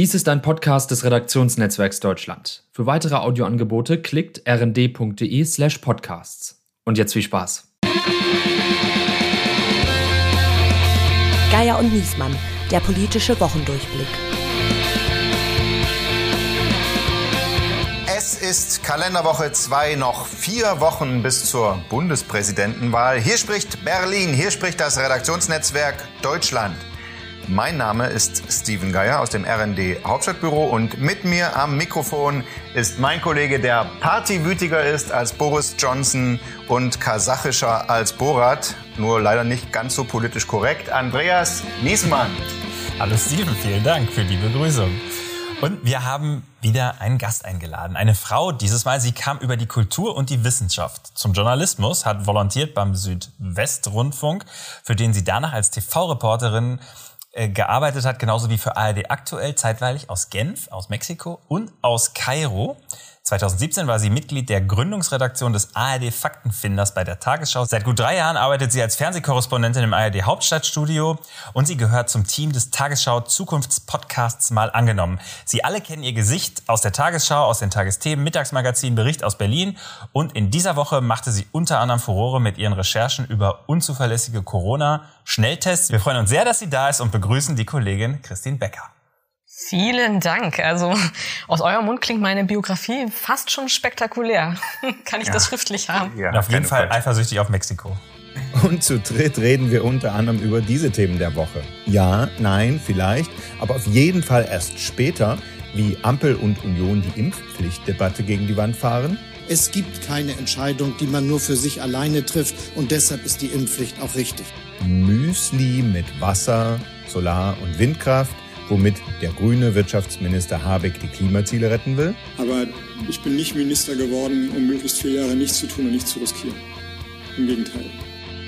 Dies ist ein Podcast des Redaktionsnetzwerks Deutschland. Für weitere Audioangebote klickt rnd.de slash podcasts. Und jetzt viel Spaß. Geier und Niesmann, der politische Wochendurchblick. Es ist Kalenderwoche 2, noch vier Wochen bis zur Bundespräsidentenwahl. Hier spricht Berlin, hier spricht das Redaktionsnetzwerk Deutschland. Mein Name ist Steven Geier aus dem RND Hauptstadtbüro und mit mir am Mikrofon ist mein Kollege, der partywütiger ist als Boris Johnson und kasachischer als Borat, nur leider nicht ganz so politisch korrekt, Andreas Niesmann. Hallo Steven, vielen Dank für die Begrüßung. Und wir haben wieder einen Gast eingeladen. Eine Frau dieses Mal. Sie kam über die Kultur und die Wissenschaft zum Journalismus, hat volontiert beim Südwestrundfunk, für den sie danach als TV-Reporterin äh, gearbeitet hat, genauso wie für ARD aktuell, zeitweilig aus Genf, aus Mexiko und aus Kairo. 2017 war sie Mitglied der Gründungsredaktion des ARD Faktenfinders bei der Tagesschau. Seit gut drei Jahren arbeitet sie als Fernsehkorrespondentin im ARD Hauptstadtstudio und sie gehört zum Team des Tagesschau Zukunftspodcasts mal angenommen. Sie alle kennen ihr Gesicht aus der Tagesschau, aus den Tagesthemen, Mittagsmagazin, Bericht aus Berlin und in dieser Woche machte sie unter anderem Furore mit ihren Recherchen über unzuverlässige Corona-Schnelltests. Wir freuen uns sehr, dass sie da ist und begrüßen die Kollegin Christine Becker. Vielen Dank. Also aus eurem Mund klingt meine Biografie fast schon spektakulär. Kann ich ja. das schriftlich haben? Ja, auf jeden Fall eifersüchtig auf Mexiko. Und zu dritt reden wir unter anderem über diese Themen der Woche. Ja, nein, vielleicht, aber auf jeden Fall erst später, wie Ampel und Union die Impfpflichtdebatte gegen die Wand fahren. Es gibt keine Entscheidung, die man nur für sich alleine trifft und deshalb ist die Impfpflicht auch richtig. Müsli mit Wasser, Solar- und Windkraft – womit der grüne Wirtschaftsminister Habeck die Klimaziele retten will. Aber ich bin nicht Minister geworden, um möglichst vier Jahre nichts zu tun und nichts zu riskieren. Im Gegenteil.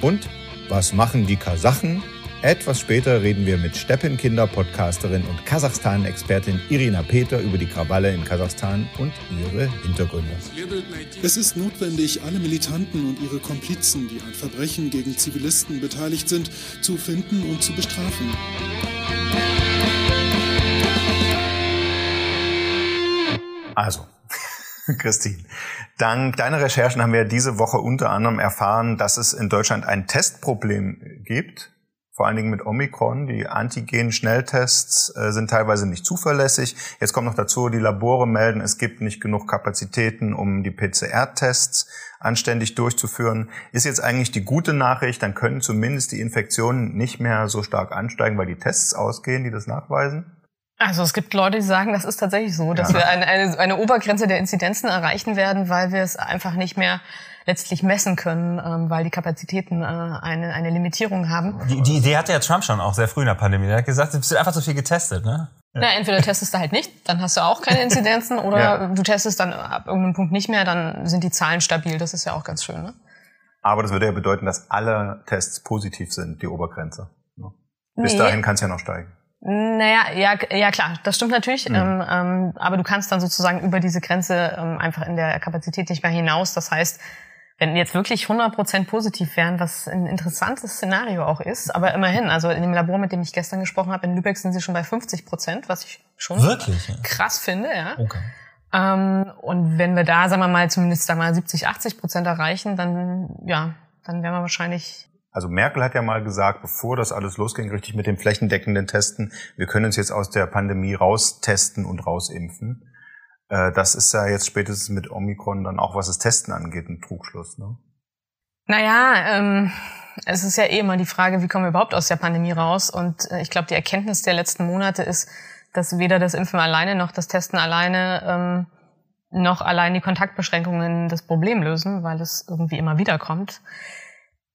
Und was machen die Kasachen? Etwas später reden wir mit Steppenkinder-Podcasterin und Kasachstan-Expertin Irina Peter über die Krawalle in Kasachstan und ihre Hintergründe. Es ist notwendig, alle Militanten und ihre Komplizen, die an Verbrechen gegen Zivilisten beteiligt sind, zu finden und zu bestrafen. Also, Christine, dank deiner Recherchen haben wir diese Woche unter anderem erfahren, dass es in Deutschland ein Testproblem gibt, vor allen Dingen mit Omikron. Die Antigen-Schnelltests äh, sind teilweise nicht zuverlässig. Jetzt kommt noch dazu, die Labore melden, es gibt nicht genug Kapazitäten, um die PCR-Tests anständig durchzuführen. Ist jetzt eigentlich die gute Nachricht, dann können zumindest die Infektionen nicht mehr so stark ansteigen, weil die Tests ausgehen, die das nachweisen? Also es gibt Leute, die sagen, das ist tatsächlich so, dass ja. wir eine, eine, eine Obergrenze der Inzidenzen erreichen werden, weil wir es einfach nicht mehr letztlich messen können, ähm, weil die Kapazitäten äh, eine, eine Limitierung haben. Die, die Idee hatte ja Trump schon auch sehr früh in der Pandemie. Er hat gesagt, es wird einfach zu viel getestet, ne? Na, entweder testest du halt nicht, dann hast du auch keine Inzidenzen, oder ja. du testest dann ab irgendeinem Punkt nicht mehr, dann sind die Zahlen stabil. Das ist ja auch ganz schön, ne? Aber das würde ja bedeuten, dass alle Tests positiv sind, die Obergrenze. Bis nee. dahin kann es ja noch steigen. Naja, ja, ja klar, das stimmt natürlich. Mhm. Ähm, ähm, aber du kannst dann sozusagen über diese Grenze ähm, einfach in der Kapazität nicht mehr hinaus. Das heißt, wenn jetzt wirklich 100% positiv wären, was ein interessantes Szenario auch ist, aber immerhin, also in dem Labor, mit dem ich gestern gesprochen habe, in Lübeck sind sie schon bei 50%, was ich schon wirklich? krass finde, ja. Okay. Ähm, und wenn wir da, sagen wir mal, zumindest sagen wir mal 70, 80 Prozent erreichen, dann, ja, dann wären wir wahrscheinlich also Merkel hat ja mal gesagt, bevor das alles losging, richtig mit dem flächendeckenden Testen, wir können uns jetzt aus der Pandemie raustesten und rausimpfen. Äh, das ist ja jetzt spätestens mit Omikron dann auch, was das Testen angeht, ein Trugschluss. Ne? Naja, ähm, es ist ja eh immer die Frage, wie kommen wir überhaupt aus der Pandemie raus? Und äh, ich glaube, die Erkenntnis der letzten Monate ist, dass weder das Impfen alleine noch das Testen alleine ähm, noch allein die Kontaktbeschränkungen das Problem lösen, weil es irgendwie immer wieder kommt.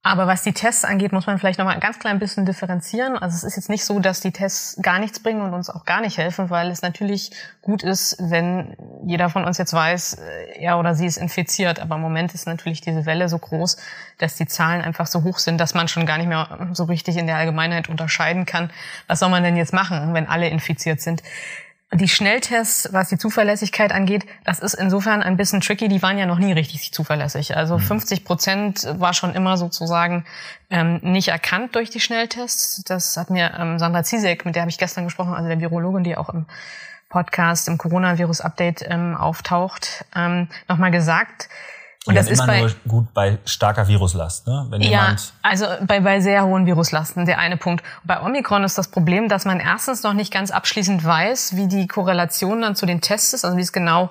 Aber was die Tests angeht, muss man vielleicht noch mal ein ganz klein bisschen differenzieren. Also es ist jetzt nicht so, dass die Tests gar nichts bringen und uns auch gar nicht helfen, weil es natürlich gut ist, wenn jeder von uns jetzt weiß, äh, er oder sie ist infiziert. Aber im Moment ist natürlich diese Welle so groß, dass die Zahlen einfach so hoch sind, dass man schon gar nicht mehr so richtig in der Allgemeinheit unterscheiden kann, was soll man denn jetzt machen, wenn alle infiziert sind. Die Schnelltests, was die Zuverlässigkeit angeht, das ist insofern ein bisschen tricky. Die waren ja noch nie richtig zuverlässig. Also 50 Prozent war schon immer sozusagen ähm, nicht erkannt durch die Schnelltests. Das hat mir ähm, Sandra Ziesek, mit der habe ich gestern gesprochen, also der Virologin, die auch im Podcast, im Coronavirus-Update ähm, auftaucht, ähm, nochmal gesagt. Und, das ist bei, nur gut bei starker Viruslast, ne? Wenn ja, also bei, bei sehr hohen Viruslasten, der eine Punkt. Bei Omikron ist das Problem, dass man erstens noch nicht ganz abschließend weiß, wie die Korrelation dann zu den Tests ist, also wie es genau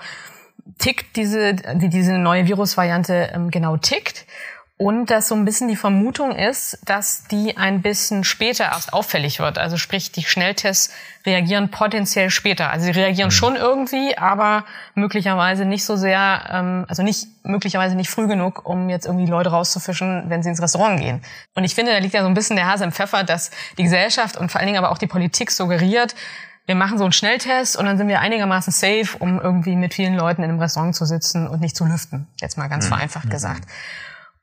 tickt, diese, wie diese neue Virusvariante ähm, genau tickt und dass so ein bisschen die Vermutung ist, dass die ein bisschen später erst auffällig wird. Also sprich, die Schnelltests reagieren potenziell später. Also sie reagieren mhm. schon irgendwie, aber möglicherweise nicht so sehr, ähm, also nicht möglicherweise nicht früh genug, um jetzt irgendwie Leute rauszufischen, wenn sie ins Restaurant gehen. Und ich finde, da liegt ja so ein bisschen der Hase im Pfeffer, dass die Gesellschaft und vor allen Dingen aber auch die Politik suggeriert, wir machen so einen Schnelltest und dann sind wir einigermaßen safe, um irgendwie mit vielen Leuten in einem Restaurant zu sitzen und nicht zu lüften. Jetzt mal ganz mhm. vereinfacht gesagt.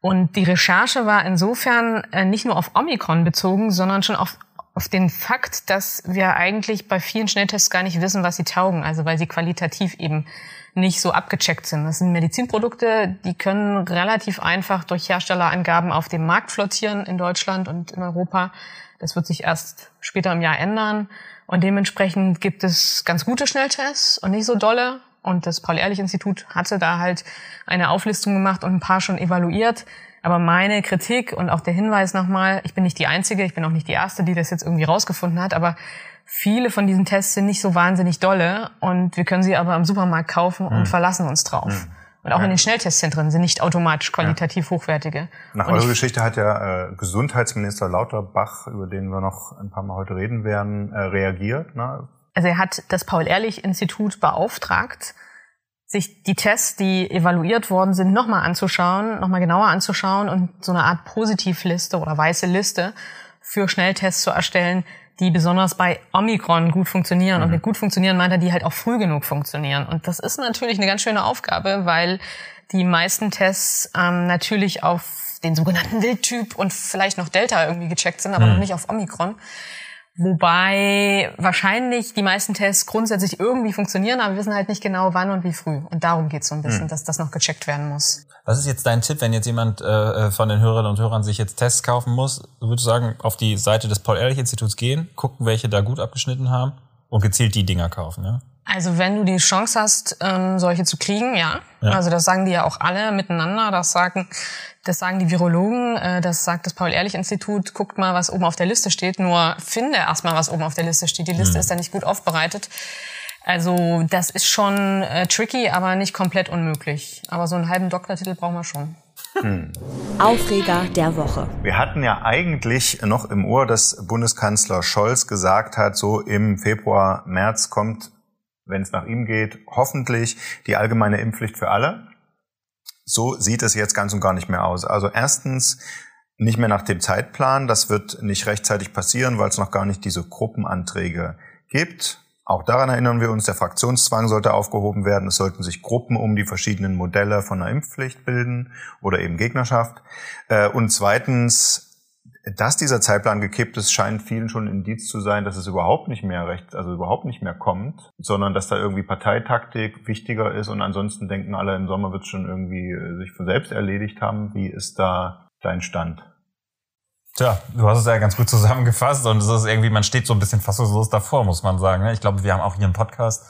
Und die Recherche war insofern äh, nicht nur auf Omikron bezogen, sondern schon auf, auf den Fakt, dass wir eigentlich bei vielen Schnelltests gar nicht wissen, was sie taugen, also weil sie qualitativ eben nicht so abgecheckt sind. Das sind Medizinprodukte, die können relativ einfach durch Herstellerangaben auf dem Markt flottieren in Deutschland und in Europa. Das wird sich erst später im Jahr ändern. Und dementsprechend gibt es ganz gute Schnelltests und nicht so dolle. Und das Paul-Ehrlich-Institut hatte da halt eine Auflistung gemacht und ein paar schon evaluiert. Aber meine Kritik und auch der Hinweis nochmal, ich bin nicht die Einzige, ich bin auch nicht die Erste, die das jetzt irgendwie rausgefunden hat, aber viele von diesen Tests sind nicht so wahnsinnig dolle und wir können sie aber im Supermarkt kaufen und mhm. verlassen uns drauf. Mhm. Und auch ja. in den Schnelltestzentren sind nicht automatisch qualitativ ja. hochwertige. Nach eurer Geschichte hat ja äh, Gesundheitsminister Lauterbach, über den wir noch ein paar Mal heute reden werden, äh, reagiert. Ne? Also er hat das Paul-Ehrlich-Institut beauftragt, sich die Tests, die evaluiert worden sind, nochmal anzuschauen, nochmal genauer anzuschauen und so eine Art Positivliste oder weiße Liste für Schnelltests zu erstellen, die besonders bei Omikron gut funktionieren. Mhm. Und mit gut funktionieren meint er, die halt auch früh genug funktionieren. Und das ist natürlich eine ganz schöne Aufgabe, weil die meisten Tests ähm, natürlich auf den sogenannten Wildtyp und vielleicht noch Delta irgendwie gecheckt sind, aber mhm. noch nicht auf Omikron. Wobei wahrscheinlich die meisten Tests grundsätzlich irgendwie funktionieren, aber wir wissen halt nicht genau wann und wie früh. Und darum geht es so ein bisschen, hm. dass das noch gecheckt werden muss. Was ist jetzt dein Tipp, wenn jetzt jemand äh, äh, von den Hörerinnen und Hörern sich jetzt Tests kaufen muss? Würdest du sagen, auf die Seite des Paul-Ehrlich-Instituts gehen, gucken, welche da gut abgeschnitten haben und gezielt die Dinger kaufen, ja? Also wenn du die Chance hast, ähm, solche zu kriegen, ja. ja. Also das sagen die ja auch alle miteinander. Das sagen, das sagen die Virologen, äh, das sagt das Paul-Ehrlich-Institut. Guckt mal, was oben auf der Liste steht. Nur finde erstmal, was oben auf der Liste steht. Die Liste mhm. ist ja nicht gut aufbereitet. Also das ist schon äh, tricky, aber nicht komplett unmöglich. Aber so einen halben Doktortitel brauchen wir schon. Hm. Aufreger der Woche. Wir hatten ja eigentlich noch im Ohr, dass Bundeskanzler Scholz gesagt hat, so im Februar, März kommt wenn es nach ihm geht, hoffentlich die allgemeine Impfpflicht für alle. So sieht es jetzt ganz und gar nicht mehr aus. Also erstens nicht mehr nach dem Zeitplan. Das wird nicht rechtzeitig passieren, weil es noch gar nicht diese Gruppenanträge gibt. Auch daran erinnern wir uns, der Fraktionszwang sollte aufgehoben werden. Es sollten sich Gruppen um die verschiedenen Modelle von einer Impfpflicht bilden oder eben Gegnerschaft. Äh, und zweitens dass dieser Zeitplan gekippt ist, scheint vielen schon ein Indiz zu sein, dass es überhaupt nicht mehr recht, also überhaupt nicht mehr kommt, sondern dass da irgendwie Parteitaktik wichtiger ist und ansonsten denken alle, im Sommer wird es schon irgendwie äh, sich von selbst erledigt haben. Wie ist da dein Stand? Tja, du hast es ja ganz gut zusammengefasst und es ist irgendwie, man steht so ein bisschen fassungslos davor, muss man sagen. Ne? Ich glaube, wir haben auch hier im Podcast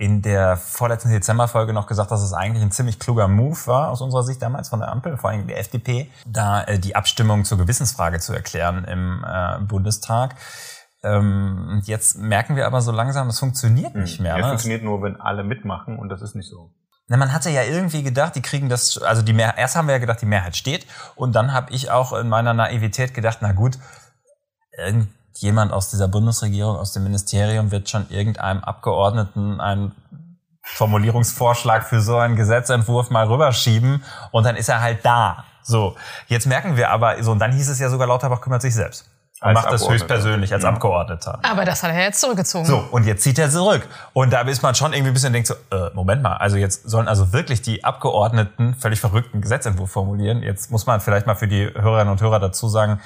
in der vorletzten Dezemberfolge noch gesagt, dass es eigentlich ein ziemlich kluger Move war aus unserer Sicht damals von der Ampel, vor allem der FDP, da äh, die Abstimmung zur Gewissensfrage zu erklären im äh, Bundestag. Ähm, jetzt merken wir aber so langsam, es funktioniert nicht hm. mehr. Es ne? funktioniert nur, wenn alle mitmachen und das ist nicht so. Na, man hatte ja irgendwie gedacht, die kriegen das, also die Mehrheit, erst haben wir ja gedacht, die Mehrheit steht und dann habe ich auch in meiner Naivität gedacht, na gut, jemand aus dieser Bundesregierung, aus dem Ministerium wird schon irgendeinem Abgeordneten einen Formulierungsvorschlag für so einen Gesetzentwurf mal rüberschieben und dann ist er halt da. So, jetzt merken wir aber, so, und dann hieß es ja sogar, Lauterbach kümmert sich selbst. Und macht das höchstpersönlich als ja. Abgeordneter. Aber das hat er jetzt zurückgezogen. So, und jetzt zieht er zurück. Und da ist man schon irgendwie ein bisschen denkt so, äh, Moment mal, also jetzt sollen also wirklich die Abgeordneten völlig verrückten Gesetzentwurf formulieren. Jetzt muss man vielleicht mal für die Hörerinnen und Hörer dazu sagen,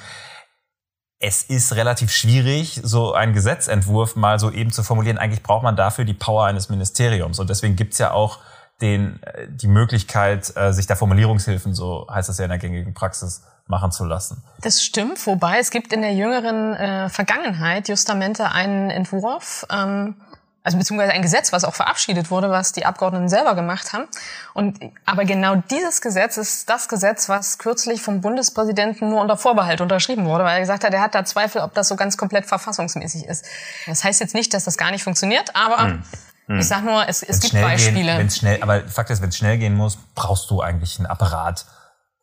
es ist relativ schwierig, so einen Gesetzentwurf mal so eben zu formulieren. Eigentlich braucht man dafür die Power eines Ministeriums. Und deswegen gibt's ja auch den, äh, die Möglichkeit, äh, sich da Formulierungshilfen, so heißt das ja in der gängigen Praxis, machen zu lassen. Das stimmt, wobei es gibt in der jüngeren äh, Vergangenheit justamente einen Entwurf, ähm, also beziehungsweise ein Gesetz, was auch verabschiedet wurde, was die Abgeordneten selber gemacht haben. Und aber genau dieses Gesetz ist das Gesetz, was kürzlich vom Bundespräsidenten nur unter Vorbehalt unterschrieben wurde, weil er gesagt hat, er hat da Zweifel, ob das so ganz komplett verfassungsmäßig ist. Das heißt jetzt nicht, dass das gar nicht funktioniert, aber hm. Hm. ich sag nur, es, es gibt Beispiele. Gehen, schnell, aber Fakt ist, wenn es schnell gehen muss, brauchst du eigentlich einen Apparat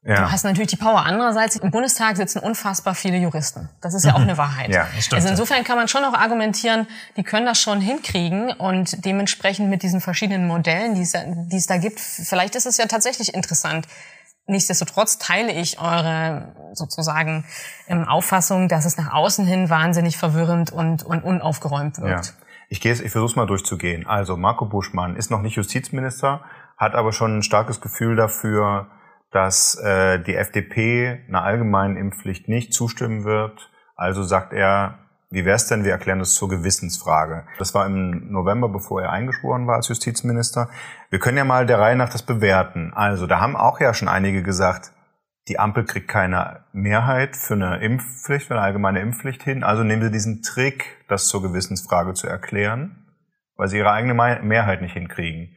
ja. Du hast natürlich die Power. Andererseits, im Bundestag sitzen unfassbar viele Juristen. Das ist ja auch eine Wahrheit. Ja, stimmt. Also insofern kann man schon auch argumentieren, die können das schon hinkriegen und dementsprechend mit diesen verschiedenen Modellen, die es, die es da gibt, vielleicht ist es ja tatsächlich interessant. Nichtsdestotrotz teile ich eure sozusagen ähm, Auffassung, dass es nach außen hin wahnsinnig verwirrend und, und unaufgeräumt wird. Ja. Ich gehe, ich versuche mal durchzugehen. Also Marco Buschmann ist noch nicht Justizminister, hat aber schon ein starkes Gefühl dafür, dass äh, die FDP einer allgemeinen Impfpflicht nicht zustimmen wird. Also sagt er, wie wäre es denn, wir erklären das zur Gewissensfrage. Das war im November, bevor er eingeschworen war als Justizminister. Wir können ja mal der Reihe nach das bewerten. Also da haben auch ja schon einige gesagt, die Ampel kriegt keine Mehrheit für eine Impfpflicht, für eine allgemeine Impfpflicht hin. Also nehmen sie diesen Trick, das zur Gewissensfrage zu erklären, weil sie ihre eigene Mehrheit nicht hinkriegen.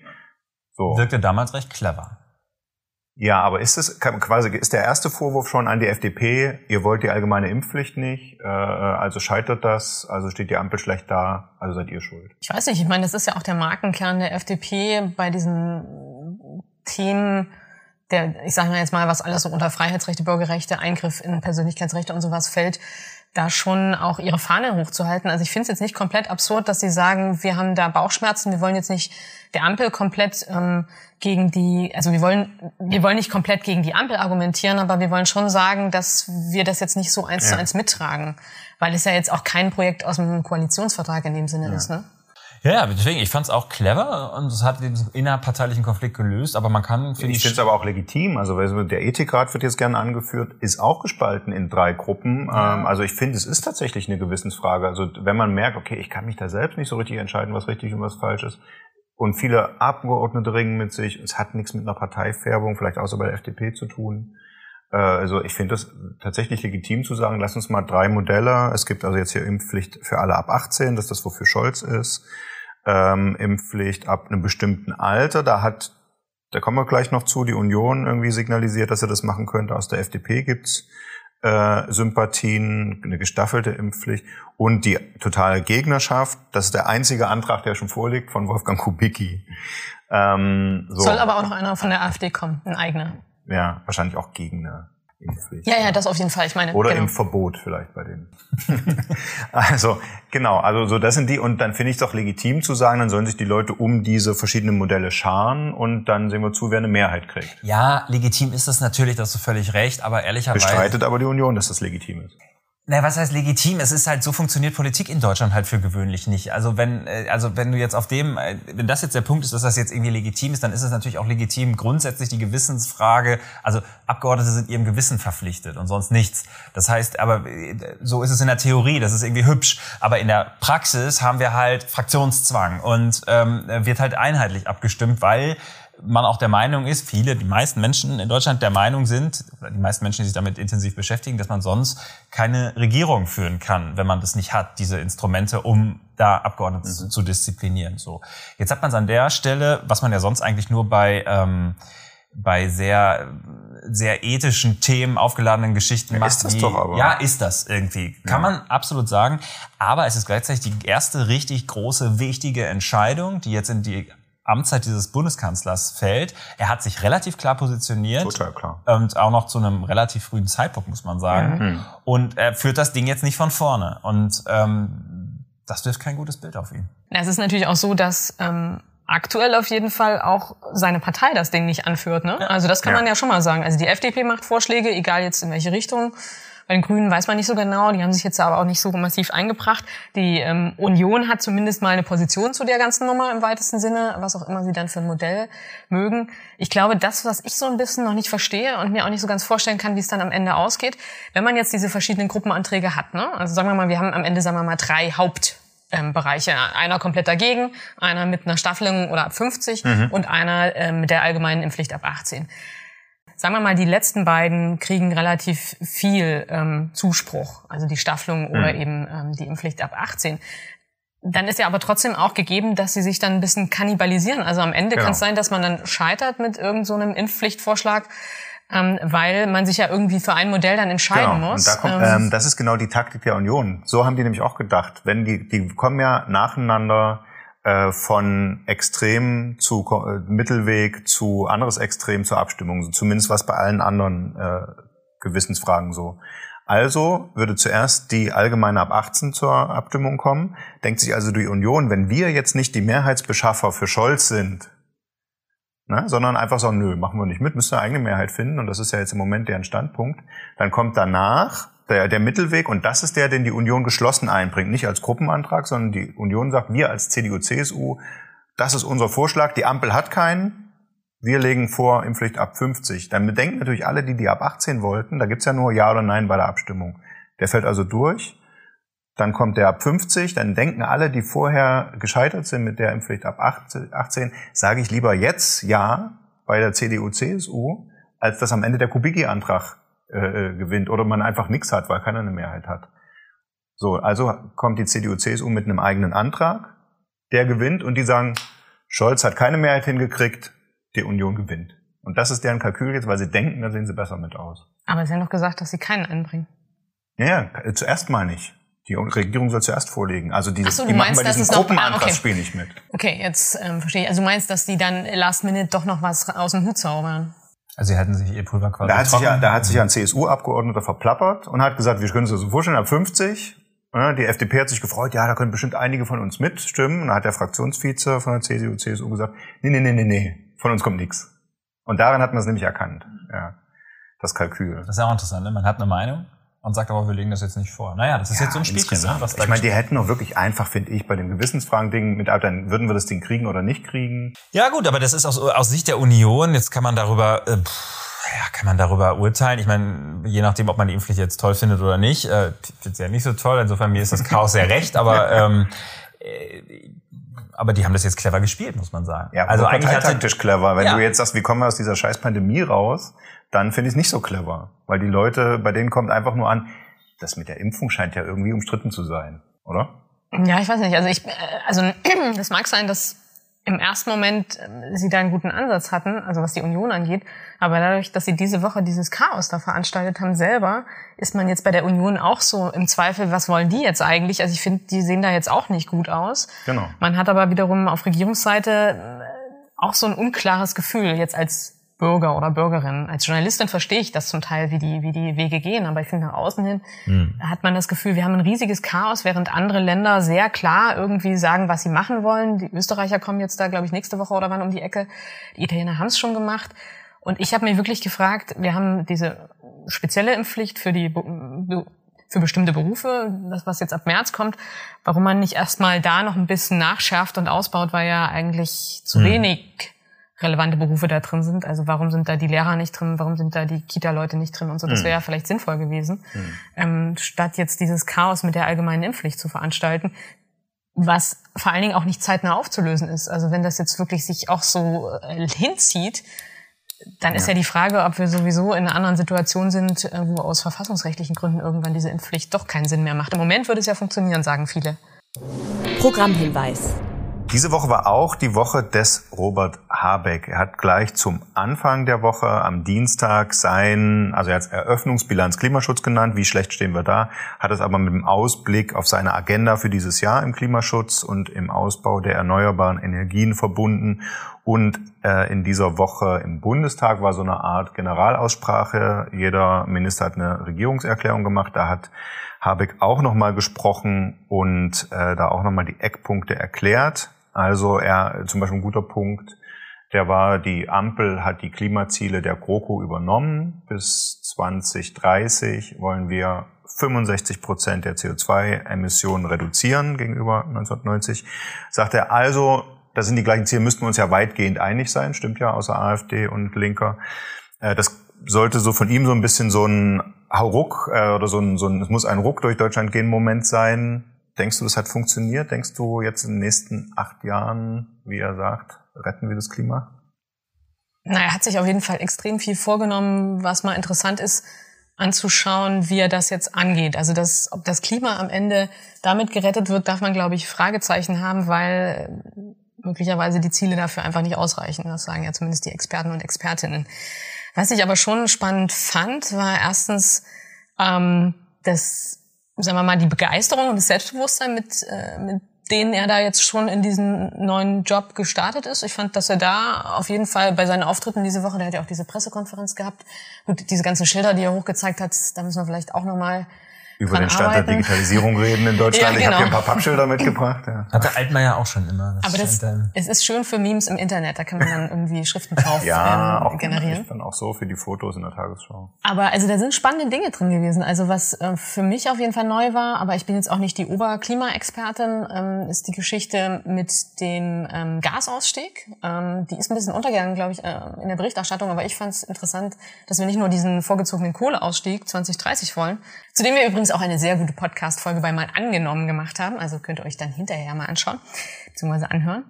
So. Wirkte damals recht clever. Ja, aber ist es quasi ist der erste Vorwurf schon an die FDP? Ihr wollt die allgemeine Impfpflicht nicht, äh, also scheitert das, also steht die Ampel schlecht da, also seid ihr schuld? Ich weiß nicht. Ich meine, das ist ja auch der Markenkern der FDP bei diesen Themen. Der, ich sage mal jetzt mal, was alles so unter Freiheitsrechte, Bürgerrechte, Eingriff in Persönlichkeitsrechte und sowas fällt, da schon auch ihre Fahne hochzuhalten. Also ich finde es jetzt nicht komplett absurd, dass sie sagen, wir haben da Bauchschmerzen, wir wollen jetzt nicht der Ampel komplett ähm, gegen die, also wir wollen, wir wollen nicht komplett gegen die Ampel argumentieren, aber wir wollen schon sagen, dass wir das jetzt nicht so eins ja. zu eins mittragen, weil es ja jetzt auch kein Projekt aus dem Koalitionsvertrag in dem Sinne ja. ist, ne? Ja, deswegen, ich fand es auch clever und es hat diesen innerparteilichen Konflikt gelöst, aber man kann, finde ich. Ich finde es aber auch legitim. Also der Ethikrat wird jetzt gerne angeführt, ist auch gespalten in drei Gruppen. Ja. Ähm, also ich finde, es ist tatsächlich eine Gewissensfrage. Also wenn man merkt, okay, ich kann mich da selbst nicht so richtig entscheiden, was richtig und was falsch ist, und viele Abgeordnete ringen mit sich. Es hat nichts mit einer Parteifärbung, vielleicht außer bei der FDP zu tun. Äh, also ich finde es tatsächlich legitim zu sagen, lass uns mal drei Modelle. Es gibt also jetzt hier Impfpflicht für alle ab 18, das ist das, wofür Scholz ist. Ähm, Impfpflicht ab einem bestimmten Alter. Da hat, da kommen wir gleich noch zu, die Union irgendwie signalisiert, dass er das machen könnte. Aus der FDP gibt's äh, Sympathien, eine gestaffelte Impfpflicht und die totale Gegnerschaft. Das ist der einzige Antrag, der schon vorliegt, von Wolfgang Kubicki. Ähm, so. Soll aber auch noch einer von der AfD kommen, ein eigener. Ja, wahrscheinlich auch gegen eine Impfpflicht. Ja, ja, das auf jeden Fall. Ich meine, oder genau. im Verbot vielleicht bei denen. also genau, also so das sind die und dann finde ich es auch legitim zu sagen, dann sollen sich die Leute um diese verschiedenen Modelle scharen und dann sehen wir zu, wer eine Mehrheit kriegt. Ja, legitim ist das natürlich, da hast du völlig recht, aber ehrlicherweise bestreitet aber die Union, dass das legitim ist. Na, was heißt legitim? Es ist halt so funktioniert Politik in Deutschland halt für gewöhnlich nicht. Also wenn äh, also wenn du jetzt auf dem äh, wenn das jetzt der Punkt ist, dass das jetzt irgendwie legitim ist, dann ist es natürlich auch legitim grundsätzlich die Gewissensfrage, also Abgeordnete sind ihrem Gewissen verpflichtet und sonst nichts. Das heißt, aber äh, so ist es in der Theorie, das ist irgendwie hübsch, aber in der Praxis haben wir halt Fraktionszwang und ähm, wird halt einheitlich abgestimmt, weil man auch der Meinung ist, viele, die meisten Menschen in Deutschland der Meinung sind, die meisten Menschen, die sich damit intensiv beschäftigen, dass man sonst keine Regierung führen kann, wenn man das nicht hat, diese Instrumente, um da Abgeordnete mhm. zu disziplinieren. So, jetzt hat man es an der Stelle, was man ja sonst eigentlich nur bei ähm, bei sehr sehr ethischen Themen aufgeladenen Geschichten ja, macht. Ist das wie, doch aber. Ja, ist das irgendwie. Kann ja. man absolut sagen. Aber es ist gleichzeitig die erste richtig große, wichtige Entscheidung, die jetzt in die Amtszeit dieses Bundeskanzlers fällt. Er hat sich relativ klar positioniert. Total klar. Und auch noch zu einem relativ frühen Zeitpunkt, muss man sagen. Mhm. Und er führt das Ding jetzt nicht von vorne. Und ähm, das wirft kein gutes Bild auf ihn. Es ist natürlich auch so, dass ähm, aktuell auf jeden Fall auch seine Partei das Ding nicht anführt. Ne? Also das kann ja. man ja schon mal sagen. Also die FDP macht Vorschläge, egal jetzt in welche Richtung. Bei den Grünen weiß man nicht so genau, die haben sich jetzt aber auch nicht so massiv eingebracht. Die ähm, Union hat zumindest mal eine Position zu der ganzen Nummer im weitesten Sinne, was auch immer sie dann für ein Modell mögen. Ich glaube, das, was ich so ein bisschen noch nicht verstehe und mir auch nicht so ganz vorstellen kann, wie es dann am Ende ausgeht, wenn man jetzt diese verschiedenen Gruppenanträge hat, ne? also sagen wir mal, wir haben am Ende, sagen wir mal, drei Haupt ähm, Bereiche. Einer komplett dagegen, einer mit einer Staffelung oder ab 50 mhm. und einer äh, mit der allgemeinen Impfpflicht ab 18. Sagen wir mal, die letzten beiden kriegen relativ viel ähm, Zuspruch, also die Staffelung mhm. oder eben ähm, die Impfpflicht ab 18 dann ist ja aber trotzdem auch gegeben, dass sie sich dann ein bisschen kannibalisieren. Also am Ende genau. kann es sein, dass man dann scheitert mit irgendeinem so Impfpflichtvorschlag, ähm, weil man sich ja irgendwie für ein Modell dann entscheiden genau. muss. Und da kommt, ähm, ähm, das ist genau die Taktik der Union. So haben die nämlich auch gedacht. Wenn die, die kommen ja nacheinander äh, von Extrem zu äh, Mittelweg zu anderes Extrem zur Abstimmung, zumindest was bei allen anderen äh, Gewissensfragen so. Also würde zuerst die allgemeine ab 18 zur Abstimmung kommen. Denkt sich also die Union, wenn wir jetzt nicht die Mehrheitsbeschaffer für Scholz sind, ne, sondern einfach sagen, nö, machen wir nicht mit, müssen eine eigene Mehrheit finden. Und das ist ja jetzt im Moment deren Standpunkt. Dann kommt danach der, der Mittelweg. Und das ist der, den die Union geschlossen einbringt, nicht als Gruppenantrag, sondern die Union sagt, wir als CDU, CSU, das ist unser Vorschlag, die Ampel hat keinen, wir legen vor Impfpflicht ab 50. Dann bedenken natürlich alle, die die ab 18 wollten, da gibt's ja nur Ja oder Nein bei der Abstimmung. Der fällt also durch dann kommt der ab 50, dann denken alle, die vorher gescheitert sind mit der Impfpflicht ab 18, sage ich lieber jetzt ja bei der CDU, CSU, als dass am Ende der Kubicki-Antrag äh, äh, gewinnt oder man einfach nichts hat, weil keiner eine Mehrheit hat. So, also kommt die CDU, CSU mit einem eigenen Antrag, der gewinnt und die sagen, Scholz hat keine Mehrheit hingekriegt, die Union gewinnt. Und das ist deren Kalkül jetzt, weil sie denken, da sehen sie besser mit aus. Aber sie haben doch gesagt, dass sie keinen einbringen. Ja, ja zuerst mal nicht. Die Regierung soll zuerst vorlegen. Also dieses, so, die machen bei diesem Gruppenantragsspiel ah, okay. nicht mit. Okay, jetzt ähm, verstehe ich. Also du meinst, dass die dann last minute doch noch was aus dem Hut zaubern? Also sie hätten sich ihr Pulver quasi da hat sich ja, Da hat sich ja ein CSU-Abgeordneter verplappert und hat gesagt, wir können uns das so vorstellen, ab 50. Die FDP hat sich gefreut, ja, da können bestimmt einige von uns mitstimmen. Und da hat der Fraktionsvize von der CSU, CSU gesagt, nee, nee, nee, nee, nee, von uns kommt nichts. Und daran hat man es nämlich erkannt, ja, das Kalkül. Das ist auch interessant, ne? man hat eine Meinung und sagt aber, wir legen das jetzt nicht vor. Naja, das ist ja, jetzt so ein Spielchen. Ne? Was ich meine, die hätten doch wirklich einfach, finde ich, bei dem Gewissensfragen-Ding mit, dann würden wir das Ding kriegen oder nicht kriegen. Ja gut, aber das ist aus, aus Sicht der Union, jetzt kann man darüber... Äh, ja, kann man darüber urteilen. Ich meine, je nachdem, ob man die Impfpflicht jetzt toll findet oder nicht, äh, finde ja nicht so toll. Insofern mir ist das Chaos sehr recht, aber ähm, äh, aber die haben das jetzt clever gespielt, muss man sagen. Ja, also eigentlich taktisch clever. Wenn ja. du jetzt sagst, wie kommen wir aus dieser scheiß Pandemie raus, dann finde ich es nicht so clever. Weil die Leute, bei denen kommt einfach nur an, das mit der Impfung scheint ja irgendwie umstritten zu sein, oder? Ja, ich weiß nicht. Also ich, äh, also das mag sein, dass im ersten Moment äh, sie da einen guten Ansatz hatten, also was die Union angeht. Aber dadurch, dass sie diese Woche dieses Chaos da veranstaltet haben selber, ist man jetzt bei der Union auch so im Zweifel, was wollen die jetzt eigentlich? Also ich finde, die sehen da jetzt auch nicht gut aus. Genau. Man hat aber wiederum auf Regierungsseite äh, auch so ein unklares Gefühl jetzt als Bürger oder Bürgerin. Als Journalistin verstehe ich das zum Teil, wie die, wie die Wege gehen, aber ich finde nach außen hin mhm. hat man das Gefühl, wir haben ein riesiges Chaos, während andere Länder sehr klar irgendwie sagen, was sie machen wollen. Die Österreicher kommen jetzt da, glaube ich, nächste Woche oder wann um die Ecke. Die Italiener haben es schon gemacht. Und ich habe mir wirklich gefragt, wir haben diese spezielle Impfpflicht für die für bestimmte Berufe, das was jetzt ab März kommt, warum man nicht erstmal da noch ein bisschen nachschärft und ausbaut, weil ja eigentlich zu mhm. wenig relevante Berufe da drin sind. Also warum sind da die Lehrer nicht drin, warum sind da die Kita-Leute nicht drin und so. Das mhm. wäre ja vielleicht sinnvoll gewesen, mhm. ähm, statt jetzt dieses Chaos mit der allgemeinen Impfpflicht zu veranstalten, was vor allen Dingen auch nicht zeitnah aufzulösen ist. Also wenn das jetzt wirklich sich auch so äh, hinzieht, dann ja. ist ja die Frage, ob wir sowieso in einer anderen Situation sind, äh, wo aus verfassungsrechtlichen Gründen irgendwann diese Impfpflicht doch keinen Sinn mehr macht. Im Moment würde es ja funktionieren, sagen viele. Programmhinweis. Diese Woche war auch die Woche des Robert Habeck. Er hat gleich zum Anfang der Woche am Dienstag sein, also er hat Eröffnungsbilanz Klimaschutz genannt, wie schlecht stehen wir da, hat es aber mit dem Ausblick auf seine Agenda für dieses Jahr im Klimaschutz und im Ausbau der erneuerbaren Energien verbunden. Und äh, in dieser Woche im Bundestag war so eine Art Generalaussprache. Jeder Minister hat eine Regierungserklärung gemacht. Da hat Habeck auch nochmal gesprochen und äh, da auch nochmal die Eckpunkte erklärt. Also er, zum Beispiel ein guter Punkt, Der war, die Ampel hat die Klimaziele der GroKo übernommen. Bis 2030 wollen wir 65 Prozent der CO2-Emissionen reduzieren gegenüber 1990. Sagt er also, das sind die gleichen Ziele, müssten wir uns ja weitgehend einig sein, stimmt ja, außer AfD und Linker. Äh, das sollte so von ihm so ein bisschen so ein Hauruck äh, oder so ein, so ein, es muss ein Ruck durch Deutschland gehen Moment sein. Denkst du, das hat funktioniert? Denkst du jetzt in den nächsten acht Jahren, wie er sagt, retten wir das Klima? Na, er hat sich auf jeden Fall extrem viel vorgenommen, was mal interessant ist, anzuschauen, wie er das jetzt angeht. Also das, ob das Klima am Ende damit gerettet wird, darf man, glaube ich, Fragezeichen haben, weil möglicherweise die Ziele dafür einfach nicht ausreichen. Das sagen ja zumindest die Experten und Expertinnen. Was ich aber schon spannend fand, war erstens ähm, das, sagen wir mal, die Begeisterung und das Selbstbewusstsein, mit, äh, mit denen er da jetzt schon in diesen neuen Job gestartet ist. Ich fand, dass er da auf jeden Fall bei seinen Auftritten diese Woche, der hat ja auch diese Pressekonferenz gehabt, gut, diese ganzen Schilder, die er hochgezeigt hat, da müssen wir vielleicht auch nochmal über den Stand arbeiten. der Digitalisierung reden in Deutschland. Ja, Ich habe hier ein genau. paar Pappschilder mitgebracht. Ja. Hatte Altmaier auch schon immer. Aber das, scheint dann- es ist schön für Memes im Internet, da kann man dann irgendwie Schriften drauf Ja, ähm, auch generieren. dann auch so für die Fotos in der Tagesschau. Aber also da sind spannende Dinge drin gewesen. Also was äh, für mich auf jeden Fall neu war, aber ich bin jetzt auch nicht die Oberklimaexpertin, ähm, ist die Geschichte mit dem ähm, Gasausstieg. Ähm, die ist ein bisschen untergegangen, glaube ich, äh, in der Berichterstattung, aber ich fand es interessant, dass wir nicht nur diesen vorgezogenen Kohleausstieg 2030 wollen, zu dem wir übrigens auch eine sehr gute Podcast-Folge bei Mal angenommen gemacht haben, also könnt ihr euch dann hinterher mal anschauen, beziehungsweise anhören,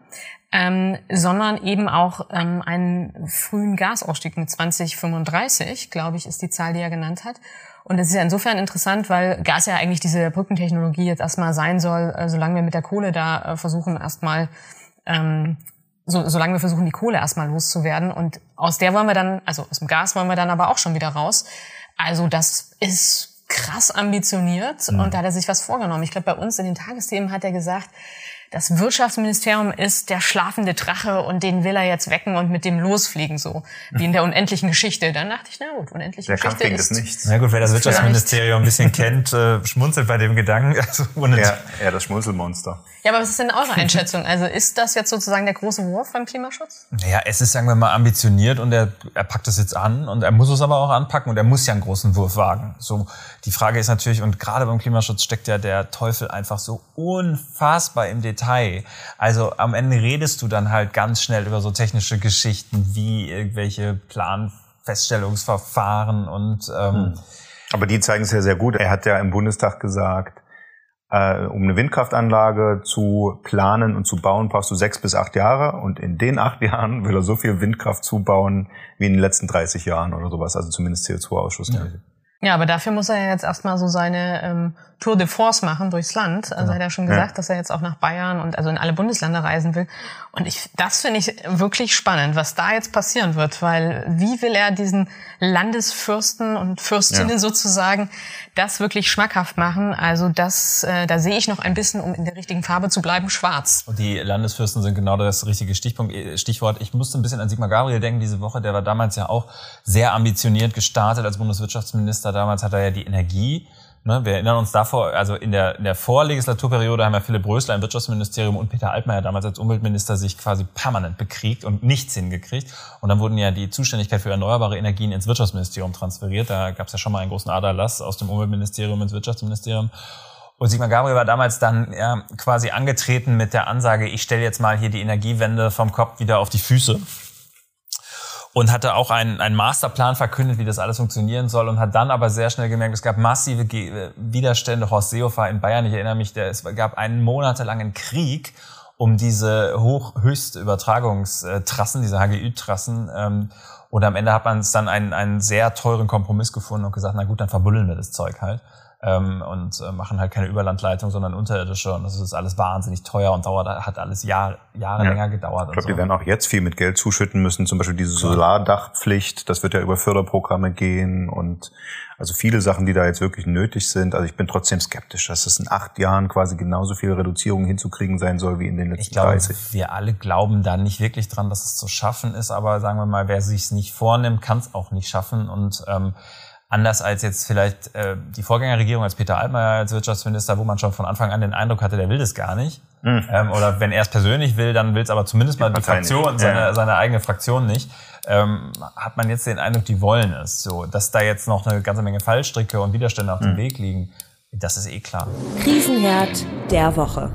ähm, sondern eben auch ähm, einen frühen Gasausstieg mit 2035, glaube ich, ist die Zahl, die er genannt hat. Und das ist ja insofern interessant, weil Gas ja eigentlich diese Brückentechnologie jetzt erstmal sein soll, äh, solange wir mit der Kohle da äh, versuchen, erstmal, ähm, so, solange wir versuchen, die Kohle erstmal loszuwerden. Und aus der wollen wir dann, also aus dem Gas wollen wir dann aber auch schon wieder raus. Also das ist krass ambitioniert und da hat er sich was vorgenommen. Ich glaube, bei uns in den Tagesthemen hat er gesagt, das Wirtschaftsministerium ist der schlafende Drache und den will er jetzt wecken und mit dem losfliegen, so wie in der unendlichen Geschichte. Dann dachte ich, na gut, unendliche Der Kampf Geschichte gegen ist das Nichts. Na gut, wer das Wirtschaftsministerium ein bisschen kennt, äh, schmunzelt bei dem Gedanken. Also ohne Ja, ja, das Schmunzelmonster. Ja, aber was ist denn eure Einschätzung? Also ist das jetzt sozusagen der große Wurf beim Klimaschutz? Naja, es ist, sagen wir mal, ambitioniert und er, er packt es jetzt an und er muss es aber auch anpacken und er muss ja einen großen Wurf wagen. So, die Frage ist natürlich, und gerade beim Klimaschutz steckt ja der Teufel einfach so unfassbar im Detail. Also am Ende redest du dann halt ganz schnell über so technische Geschichten wie irgendwelche Planfeststellungsverfahren und ähm, Aber die zeigen es ja sehr gut. Er hat ja im Bundestag gesagt, äh, um eine Windkraftanlage zu planen und zu bauen, brauchst du sechs bis acht Jahre. Und in den acht Jahren will er so viel Windkraft zubauen wie in den letzten 30 Jahren oder sowas. Also zumindest CO2-Ausschussmäßig. Ja, aber dafür muss er ja jetzt erstmal so seine ähm, Tour de Force machen durchs Land. Also hat er schon gesagt, dass er jetzt auch nach Bayern und also in alle Bundesländer reisen will. Und ich, das finde ich wirklich spannend, was da jetzt passieren wird, weil wie will er diesen Landesfürsten und Fürstinnen Ja. sozusagen das wirklich schmackhaft machen? Also das, äh, da sehe ich noch ein bisschen, um in der richtigen Farbe zu bleiben, schwarz. Und die Landesfürsten sind genau das richtige Stichpunkt, äh, Stichwort. Ich musste ein bisschen an Sigmar Gabriel denken diese Woche. Der war damals ja auch sehr ambitioniert gestartet als Bundeswirtschaftsminister. Damals hat er ja die Energie. Ne, wir erinnern uns davor, also in der, in der Vorlegislaturperiode haben ja Philipp Rösler im Wirtschaftsministerium und Peter Altmaier damals als Umweltminister sich quasi permanent bekriegt und nichts hingekriegt. Und dann wurden ja die Zuständigkeit für erneuerbare Energien ins Wirtschaftsministerium transferiert. Da gab es ja schon mal einen großen Aderlass aus dem Umweltministerium ins Wirtschaftsministerium. Und Sigmar Gabriel war damals dann ja, quasi angetreten mit der Ansage, ich stelle jetzt mal hier die Energiewende vom Kopf wieder auf die Füße. Und hatte auch einen, einen Masterplan verkündet, wie das alles funktionieren soll und hat dann aber sehr schnell gemerkt, es gab massive Ge Widerstände. Horst Seehofer in Bayern, ich erinnere mich, der, es gab einen monatelangen Krieg um diese hoch, höchste Übertragungstrassen, diese HGÜ-Trassen. Ähm, und am Ende hat man es dann einen, einen sehr teuren Kompromiss gefunden und gesagt, na gut, dann verbuddeln wir das Zeug halt ähm, und äh, machen halt keine Überlandleitung, sondern unterirdische. Und das ist alles wahnsinnig teuer und dauert, hat alles Jahr, Jahre Ja. länger gedauert. Ich glaube, und die so. werden auch jetzt viel mit Geld zuschütten müssen. Zum Beispiel diese Solardachpflicht, das wird ja über Förderprogramme gehen und also viele Sachen, die da jetzt wirklich nötig sind. Also ich bin trotzdem skeptisch, dass es in acht Jahren quasi genauso viel Reduzierung hinzukriegen sein soll wie in den letzten Ich glaube, 30. wir alle glauben da nicht wirklich dran, dass es zu schaffen ist, aber sagen wir mal, wer sich nicht vornimmt, kann es auch nicht schaffen. Und ähm, anders als jetzt vielleicht äh, die Vorgängerregierung als Peter Altmaier als Wirtschaftsminister, wo man schon von Anfang an den Eindruck hatte, der will das gar nicht. Mhm. Ähm, oder wenn er es persönlich will, dann will es aber zumindest mal die, die Fraktion, seine, ja. seine eigene Fraktion nicht. Ähm, hat man jetzt den Eindruck, die wollen es. So, dass da jetzt noch eine ganze Menge Fallstricke und Widerstände auf dem mhm. Weg liegen, das ist eh klar. Krisenherd der Woche.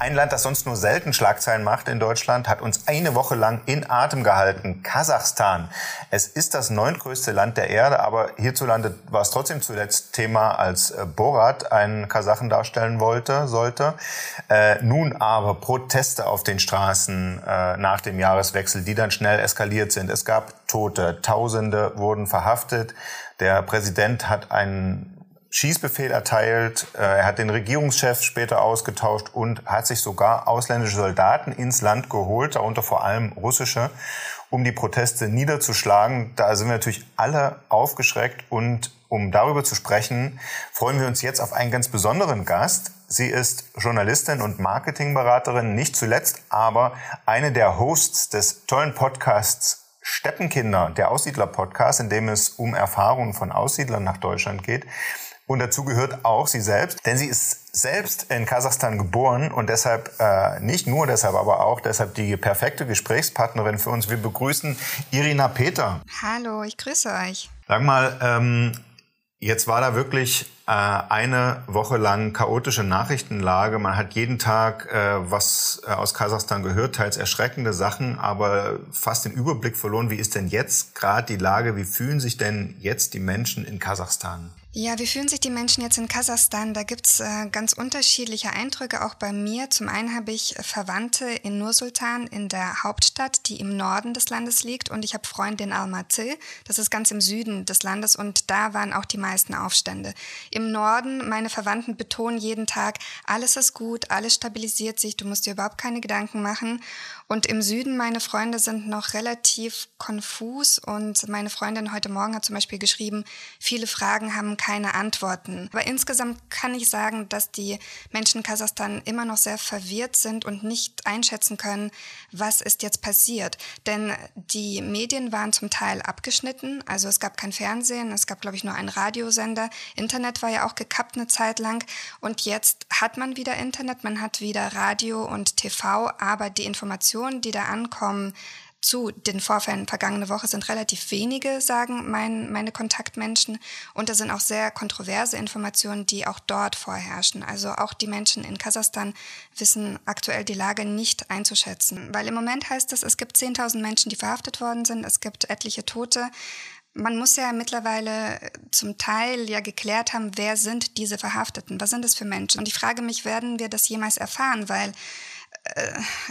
Ein Land, das sonst nur selten Schlagzeilen macht in Deutschland, hat uns eine Woche lang in Atem gehalten. Kasachstan. Es ist das neuntgrößte Land der Erde, aber hierzulande war es trotzdem zuletzt Thema, als äh, Borat einen Kasachen darstellen wollte, sollte. Äh, nun aber Proteste auf den Straßen äh, nach dem Jahreswechsel, die dann schnell eskaliert sind. Es gab Tote, Tausende wurden verhaftet. Der Präsident hat einen Schießbefehl erteilt, äh, er hat den Regierungschef später ausgetauscht und hat sich sogar ausländische Soldaten ins Land geholt, darunter vor allem russische, um die Proteste niederzuschlagen. Da sind wir natürlich alle aufgeschreckt und um darüber zu sprechen, freuen wir uns jetzt auf einen ganz besonderen Gast. Sie ist Journalistin und Marketingberaterin, nicht zuletzt aber eine der Hosts des tollen Podcasts Steppenkinder, der Aussiedler-Podcast, in dem es um Erfahrungen von Aussiedlern nach Deutschland geht. Und dazu gehört auch sie selbst, denn sie ist selbst in Kasachstan geboren und deshalb, äh, nicht nur deshalb, aber auch deshalb die perfekte Gesprächspartnerin für uns. Wir begrüßen Irina Peter. Hallo, ich grüße euch. Sag mal, ähm, jetzt war da wirklich äh, eine Woche lang chaotische Nachrichtenlage. Man hat jeden Tag äh, was äh, aus Kasachstan gehört, teils erschreckende Sachen, aber fast den Überblick verloren. Wie ist denn jetzt gerade die Lage? Wie fühlen sich denn jetzt die Menschen in Kasachstan? Ja, wie fühlen sich die Menschen jetzt in Kasachstan? Da gibt's äh, ganz unterschiedliche Eindrücke, auch bei mir. Zum einen habe ich Verwandte in Nursultan, in der Hauptstadt, die im Norden des Landes liegt. Und ich habe Freunde in Almaty, das ist ganz im Süden des Landes. Und da waren auch die meisten Aufstände. Im Norden, meine Verwandten betonen jeden Tag, alles ist gut, alles stabilisiert sich, du musst dir überhaupt keine Gedanken machen. Und im Süden, meine Freunde sind noch relativ konfus und meine Freundin heute Morgen hat zum Beispiel geschrieben, viele Fragen haben keine Antworten. Aber insgesamt kann ich sagen, dass die Menschen in Kasachstan immer noch sehr verwirrt sind und nicht einschätzen können, was ist jetzt passiert. Denn die Medien waren zum Teil abgeschnitten, also es gab kein Fernsehen, es gab, glaube ich, nur einen Radiosender. Internet war ja auch gekappt eine Zeit lang und jetzt hat man wieder Internet, man hat wieder Radio und TV, aber die Informationen Informationen, die da ankommen zu den Vorfällen vergangene Woche sind relativ wenige, sagen mein, meine Kontaktmenschen. Und da sind auch sehr kontroverse Informationen, die auch dort vorherrschen. Also auch die Menschen in Kasachstan wissen aktuell die Lage nicht einzuschätzen. Weil im Moment heißt es, es gibt 10.000 Menschen, die verhaftet worden sind. Es gibt etliche Tote. Man muss ja mittlerweile zum Teil ja geklärt haben, wer sind diese Verhafteten? Was sind das für Menschen? Und ich frage mich, werden wir das jemals erfahren? Weil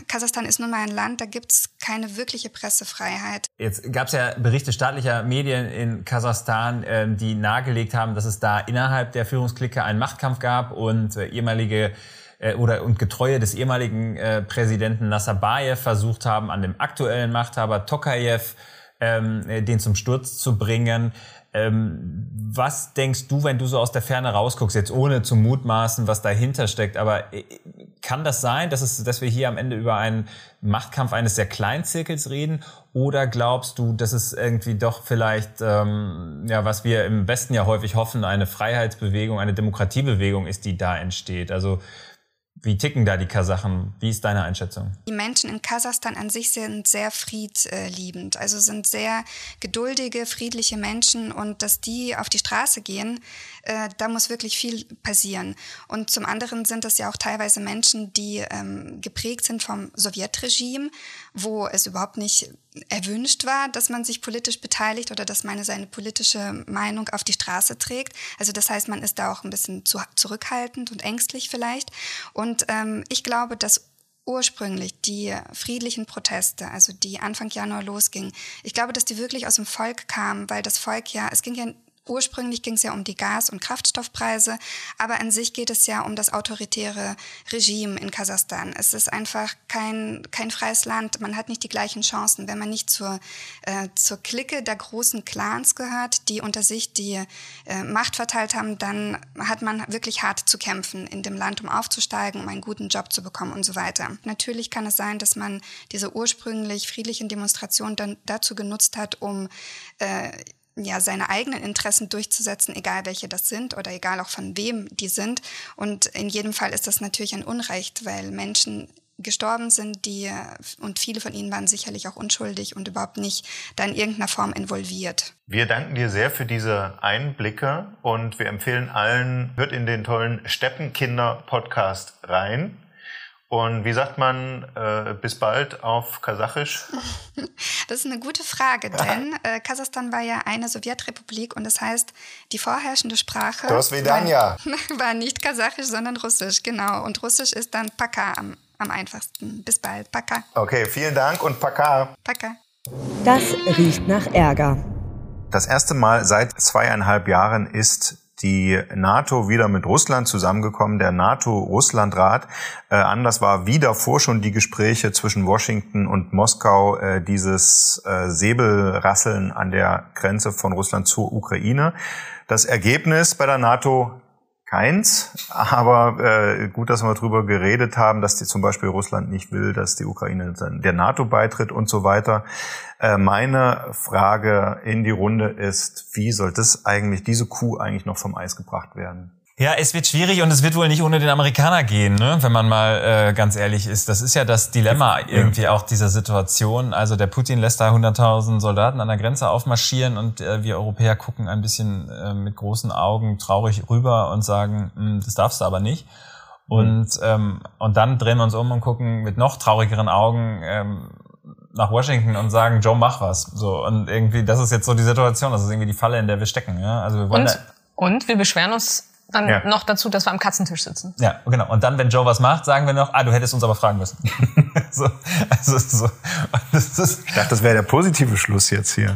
Kasachstan ist nun mal ein Land, da gibt es keine wirkliche Pressefreiheit. Jetzt gab es ja Berichte staatlicher Medien in Kasachstan, äh, die nahegelegt haben, dass es da innerhalb der Führungsklicke einen Machtkampf gab und äh, ehemalige äh, oder und Getreue des ehemaligen äh, Präsidenten Nazarbayev versucht haben, an dem aktuellen Machthaber Tokayev ähm, äh, den zum Sturz zu bringen. Ähm, was denkst du, wenn du so aus der Ferne rausguckst, jetzt ohne zu mutmaßen, was dahinter steckt, aber äh, kann das sein, dass, es, dass wir hier am Ende über einen Machtkampf eines sehr kleinen Zirkels reden? Oder glaubst du, dass es irgendwie doch vielleicht, ähm, ja, was wir im Westen ja häufig hoffen, eine Freiheitsbewegung, eine Demokratiebewegung ist, die da entsteht? Also wie ticken da die Kasachen? Wie ist deine Einschätzung? Die Menschen in Kasachstan an sich sind sehr friedliebend, also sind sehr geduldige, friedliche Menschen und dass die auf die Straße gehen, äh, da muss wirklich viel passieren. Und zum anderen sind das ja auch teilweise Menschen, die ähm, geprägt sind vom Sowjetregime, wo es überhaupt nicht erwünscht war, dass man sich politisch beteiligt oder dass man seine politische Meinung auf die Straße trägt. Also das heißt, man ist da auch ein bisschen zu, zurückhaltend und ängstlich vielleicht. Und ähm, ich glaube, dass ursprünglich die friedlichen Proteste, also die Anfang Januar losgingen, ich glaube, dass die wirklich aus dem Volk kamen, weil das Volk ja, es ging ja Ursprünglich ging es ja um die Gas- und Kraftstoffpreise, aber an sich geht es ja um das autoritäre Regime in Kasachstan. Es ist einfach kein, kein freies Land. Man hat nicht die gleichen Chancen. Wenn man nicht zur, äh, zur Clique der großen Clans gehört, die unter sich die äh, Macht verteilt haben, dann hat man wirklich hart zu kämpfen in dem Land, um aufzusteigen, um einen guten Job zu bekommen und so weiter. Natürlich kann es sein, dass man diese ursprünglich friedlichen Demonstrationen dann dazu genutzt hat, um äh, ja, seine eigenen Interessen durchzusetzen, egal welche das sind oder egal auch von wem die sind. Und in jedem Fall ist das natürlich ein Unrecht, weil Menschen gestorben sind, die, und viele von ihnen waren sicherlich auch unschuldig und überhaupt nicht da in irgendeiner Form involviert. Wir danken dir sehr für diese Einblicke und wir empfehlen allen, hört in den tollen Steppenkinder-Podcast rein. Und wie sagt man äh, bis bald auf Kasachisch? Das ist eine gute Frage, denn äh, Kasachstan war ja eine Sowjetrepublik und das heißt, die vorherrschende Sprache war, war nicht Kasachisch, sondern Russisch, genau. Und Russisch ist dann Paka am, am einfachsten. Bis bald, Paka. Okay, vielen Dank und Paka. Paka. Das riecht nach Ärger. Das erste Mal seit zweieinhalb Jahren ist die NATO wieder mit Russland zusammengekommen, der NATO-Russland-Rat. Äh, anders war wie davor schon die Gespräche zwischen Washington und Moskau, äh, dieses äh, Säbelrasseln an der Grenze von Russland zur Ukraine. Das Ergebnis bei der NATO keins, aber äh, gut, dass wir darüber geredet haben, dass die zum Beispiel Russland nicht will, dass die Ukraine der NATO beitritt und so weiter. Äh, meine Frage in die Runde ist, wie soll das eigentlich, diese Kuh eigentlich noch vom Eis gebracht werden? Ja, es wird schwierig und es wird wohl nicht ohne den Amerikaner gehen, ne? wenn man mal äh, ganz ehrlich ist. Das ist ja das Dilemma irgendwie auch dieser Situation. Also der Putin lässt da 100.000 Soldaten an der Grenze aufmarschieren und äh, wir Europäer gucken ein bisschen äh, mit großen Augen traurig rüber und sagen, hm, das darfst du aber nicht. Und, ähm, und dann drehen wir uns um und gucken mit noch traurigeren Augen ähm, nach Washington und sagen, Joe, mach was. So und irgendwie, das ist jetzt so die Situation, das ist irgendwie die Falle, in der wir stecken. Ja? Also wir wollen und, und wir beschweren uns dann ja. noch dazu, dass wir am Katzentisch sitzen. Ja, genau. Und dann, wenn Joe was macht, sagen wir noch, ah, du hättest uns aber fragen müssen. so, also so. Das ist, ich dachte, das wäre der positive Schluss jetzt hier.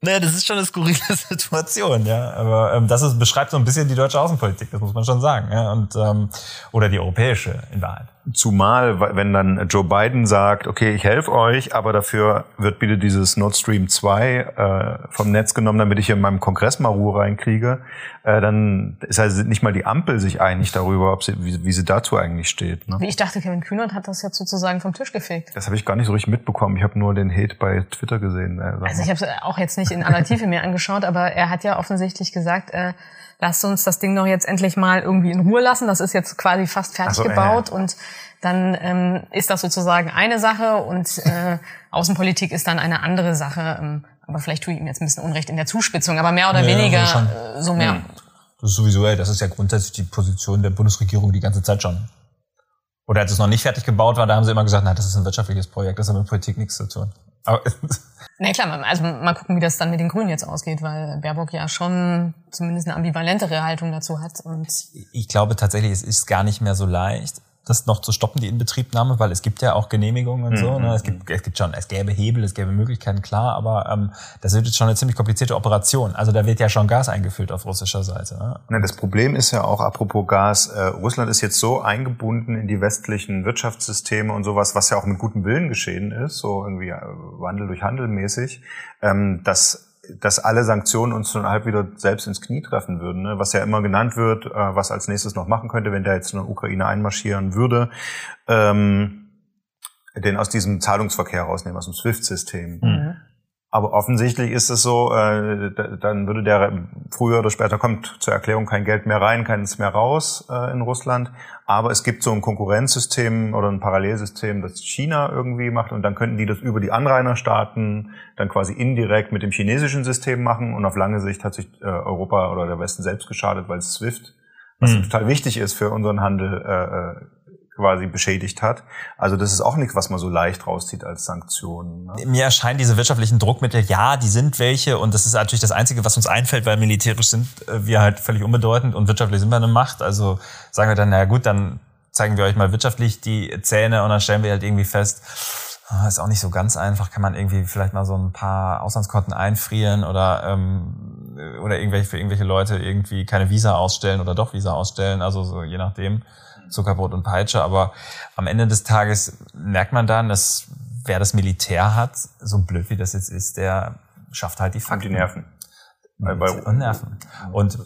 Naja, das ist schon eine skurrile Situation, ja. Aber ähm, das ist, beschreibt so ein bisschen die deutsche Außenpolitik, das muss man schon sagen. Ja? Und, ähm, oder die europäische in Wahrheit. Zumal, wenn dann Joe Biden sagt, okay, ich helfe euch, aber dafür wird bitte dieses Nord Stream 2 äh, vom Netz genommen, damit ich hier in meinem Kongress mal Ruhe reinkriege, äh, dann ist also nicht mal die Ampel sich einig darüber, ob sie, wie, wie sie dazu eigentlich steht. Ne? Wie ich dachte, Kevin Kühnert hat das jetzt sozusagen vom Tisch gefegt. Das habe ich gar nicht so richtig mitbekommen. Ich habe nur den Hate bei Twitter gesehen. Äh, also ich habe es auch jetzt nicht in aller Tiefe mir angeschaut, aber er hat ja offensichtlich gesagt, äh, lasst uns das Ding doch jetzt endlich mal irgendwie in Ruhe lassen. Das ist jetzt quasi fast fertig so, gebaut äh. und dann ähm, ist das sozusagen eine Sache und äh, Außenpolitik ist dann eine andere Sache. Ähm, aber vielleicht tue ich ihm jetzt ein bisschen Unrecht in der Zuspitzung, aber mehr oder ja, weniger äh, so mehr. Hm. Das ist sowieso, ey, das ist ja grundsätzlich die Position der Bundesregierung die ganze Zeit schon. Oder als es noch nicht fertig gebaut war, da haben sie immer gesagt, na, das ist ein wirtschaftliches Projekt, das hat mit Politik nichts zu tun. Aber Na klar, also mal gucken, wie das dann mit den Grünen jetzt ausgeht, weil Baerbock ja schon zumindest eine ambivalentere Haltung dazu hat. Und ich glaube tatsächlich, es ist gar nicht mehr so leicht das noch zu stoppen, die Inbetriebnahme, weil es gibt ja auch Genehmigungen und so. Ne? Es, gibt, es gibt schon, es gäbe Hebel, es gäbe Möglichkeiten, klar, aber ähm, das wird jetzt schon eine ziemlich komplizierte Operation. Also da wird ja schon Gas eingefüllt auf russischer Seite. Ne? Ja, das Problem ist ja auch, apropos Gas, äh, Russland ist jetzt so eingebunden in die westlichen Wirtschaftssysteme und sowas, was ja auch mit gutem Willen geschehen ist, so irgendwie äh, Wandel durch Handel mäßig, ähm, dass dass alle Sanktionen uns dann halb wieder selbst ins Knie treffen würden, ne? was ja immer genannt wird, äh, was als nächstes noch machen könnte, wenn der jetzt in der Ukraine einmarschieren würde, ähm, den aus diesem Zahlungsverkehr rausnehmen, aus dem SWIFT-System. Mhm. Aber offensichtlich ist es so, äh, dann würde der früher oder später kommt zur Erklärung kein Geld mehr rein, keins mehr raus äh, in Russland. Aber es gibt so ein Konkurrenzsystem oder ein Parallelsystem, das China irgendwie macht und dann könnten die das über die Anrainerstaaten dann quasi indirekt mit dem chinesischen System machen und auf lange Sicht hat sich äh, Europa oder der Westen selbst geschadet, weil SWIFT, was mhm. total wichtig ist für unseren Handel, äh, äh quasi beschädigt hat. Also das ist auch nichts, was man so leicht rauszieht als Sanktionen. Ne? Mir erscheinen diese wirtschaftlichen Druckmittel, ja, die sind welche und das ist natürlich das Einzige, was uns einfällt, weil militärisch sind äh, wir halt völlig unbedeutend und wirtschaftlich sind wir eine Macht. Also sagen wir dann, na gut, dann zeigen wir euch mal wirtschaftlich die Zähne und dann stellen wir halt irgendwie fest, ah, ist auch nicht so ganz einfach, kann man irgendwie vielleicht mal so ein paar Auslandskonten einfrieren oder ähm, oder irgendwelche für irgendwelche Leute irgendwie keine Visa ausstellen oder doch Visa ausstellen, also so je nachdem. Zuckerbrot und Peitsche, aber am Ende des Tages merkt man dann, dass wer das Militär hat, so blöd wie das jetzt ist, der schafft halt die Fakten. Und die Nerven. Und Nerven. Und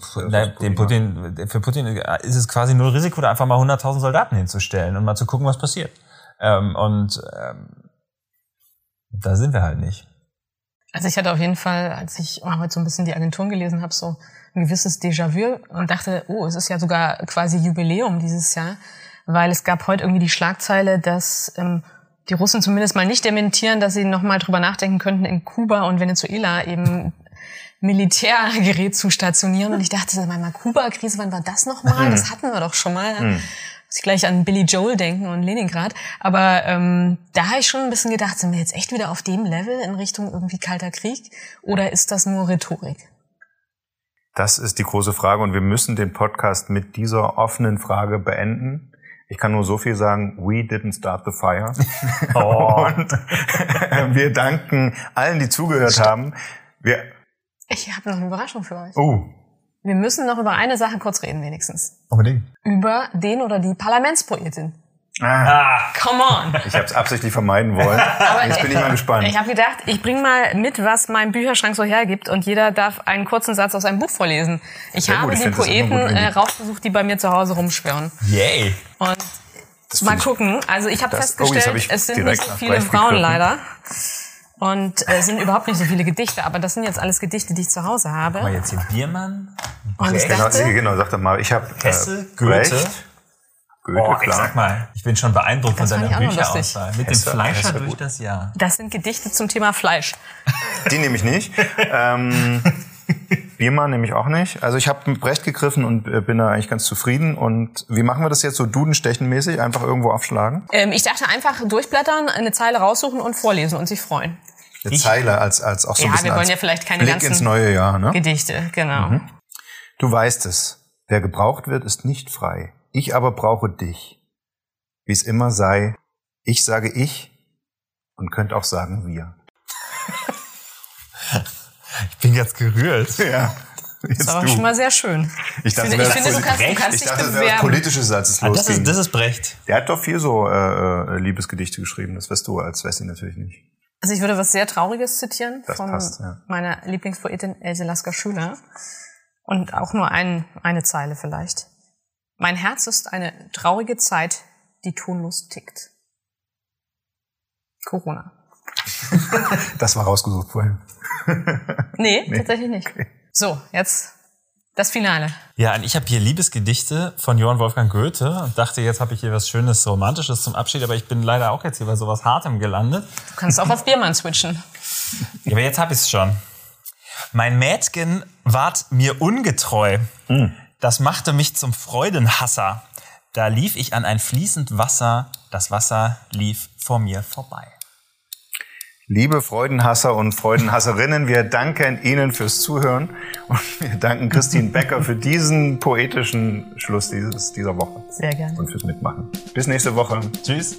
dem Putin, für Putin ist es quasi null Risiko, da einfach mal 100.000 Soldaten hinzustellen und mal zu gucken, was passiert. Ähm, und ähm, da sind wir halt nicht. Also ich hatte auf jeden Fall, als ich heute so ein bisschen die Agenturen gelesen habe, so ein gewisses Déjà-vu und dachte, oh, es ist ja sogar quasi Jubiläum dieses Jahr, weil es gab heute irgendwie die Schlagzeile, dass ähm, die Russen zumindest mal nicht dementieren, dass sie nochmal drüber nachdenken könnten, in Kuba und Venezuela eben Militärgerät zu stationieren. Und ich dachte, mal Kuba-Krise, wann war das nochmal? Hm. Das hatten wir doch schon mal. Hm. Muss ich gleich an Billy Joel denken und Leningrad. Aber ähm, da habe ich schon ein bisschen gedacht, sind wir jetzt echt wieder auf dem Level in Richtung irgendwie Kalter Krieg? Oder ist das nur Rhetorik? Das ist die große Frage und wir müssen den Podcast mit dieser offenen Frage beenden. Ich kann nur so viel sagen, we didn't start the fire. Oh. und wir danken allen, die zugehört Stopp. haben. Wir ich habe noch eine Überraschung für euch. Oh. Wir müssen noch über eine Sache kurz reden, wenigstens. Unbedingt. Über den oder die Parlamentspoetin. Ah. Come on. Ich habe es absichtlich vermeiden wollen. Aber Jetzt bin ich mal gespannt. Ich habe gedacht, ich bring mal mit, was mein Bücherschrank so hergibt und jeder darf einen kurzen Satz aus einem Buch vorlesen. Ich Sehr habe gut. die ich Poeten äh, rausgesucht, die bei mir zu Hause rumschwirren. Yay. Und mal gucken. Also ich habe festgestellt, oh, hab es sind nicht so viele Frauen leider. Und äh, sind überhaupt nicht so viele Gedichte, aber das sind jetzt alles Gedichte, die ich zu Hause habe. Mal jetzt hier Biermann. Und ich dachte, genau, genau, sag doch mal, ich habe Hesse, äh, Goethe. Goethe, oh, klar. Ich sag mal, ich bin schon beeindruckt von deiner Bücherauswahl. Mit Hesse, dem Fleischer Hesse, durch das Jahr. Das sind Gedichte zum Thema Fleisch. Die nehme ich nicht. ähm, Biermann nehme ich auch nicht. Also ich habe Brecht gegriffen und äh, bin da eigentlich ganz zufrieden. Und wie machen wir das jetzt so Dudenstechenmäßig? Einfach irgendwo aufschlagen? Ähm, ich dachte einfach durchblättern, eine Zeile raussuchen und vorlesen und sich freuen. Eine ich? Zeile als, als auch so ja, ein bisschen wir wollen ja vielleicht keine Blick ganzen ins neue Jahr, ne? Gedichte, genau. Mhm. Du weißt es. Wer gebraucht wird, ist nicht frei. Ich aber brauche dich. Wie es immer sei, ich sage ich und könnt auch sagen wir. ich bin jetzt gerührt. Ja. Jetzt das war schon mal sehr schön. Ich dachte, finde, ich finde du kannst, du kannst ich dich dachte, das politische Satz. Ah, das, ist, das ist Brecht. Der hat doch viel so äh, äh, Liebesgedichte geschrieben. Das weißt du als Wessi natürlich nicht. Also ich würde was sehr Trauriges zitieren das von passt, ja. meiner Lieblingspoetin Else Lasker Schüler. Und auch nur ein, eine Zeile vielleicht. Mein Herz ist eine traurige Zeit, die tonlos tickt. Corona. das war rausgesucht vorhin. nee, nee, tatsächlich nicht. Okay. So, jetzt das Finale. Ja, und ich habe hier Liebesgedichte von Johann Wolfgang Goethe und dachte, jetzt habe ich hier was Schönes, Romantisches zum Abschied, aber ich bin leider auch jetzt hier bei sowas Hartem gelandet. Du kannst auch auf Biermann switchen. Ja, aber jetzt habe ich es schon. Mein Mädchen ward mir ungetreu. Mhm. Das machte mich zum Freudenhasser. Da lief ich an ein fließend Wasser, das Wasser lief vor mir vorbei. Liebe Freudenhasser und Freudenhasserinnen, wir danken Ihnen fürs Zuhören und wir danken Christine Becker für diesen poetischen Schluss dieses, dieser Woche. Sehr gerne. Und fürs Mitmachen. Bis nächste Woche. Tschüss.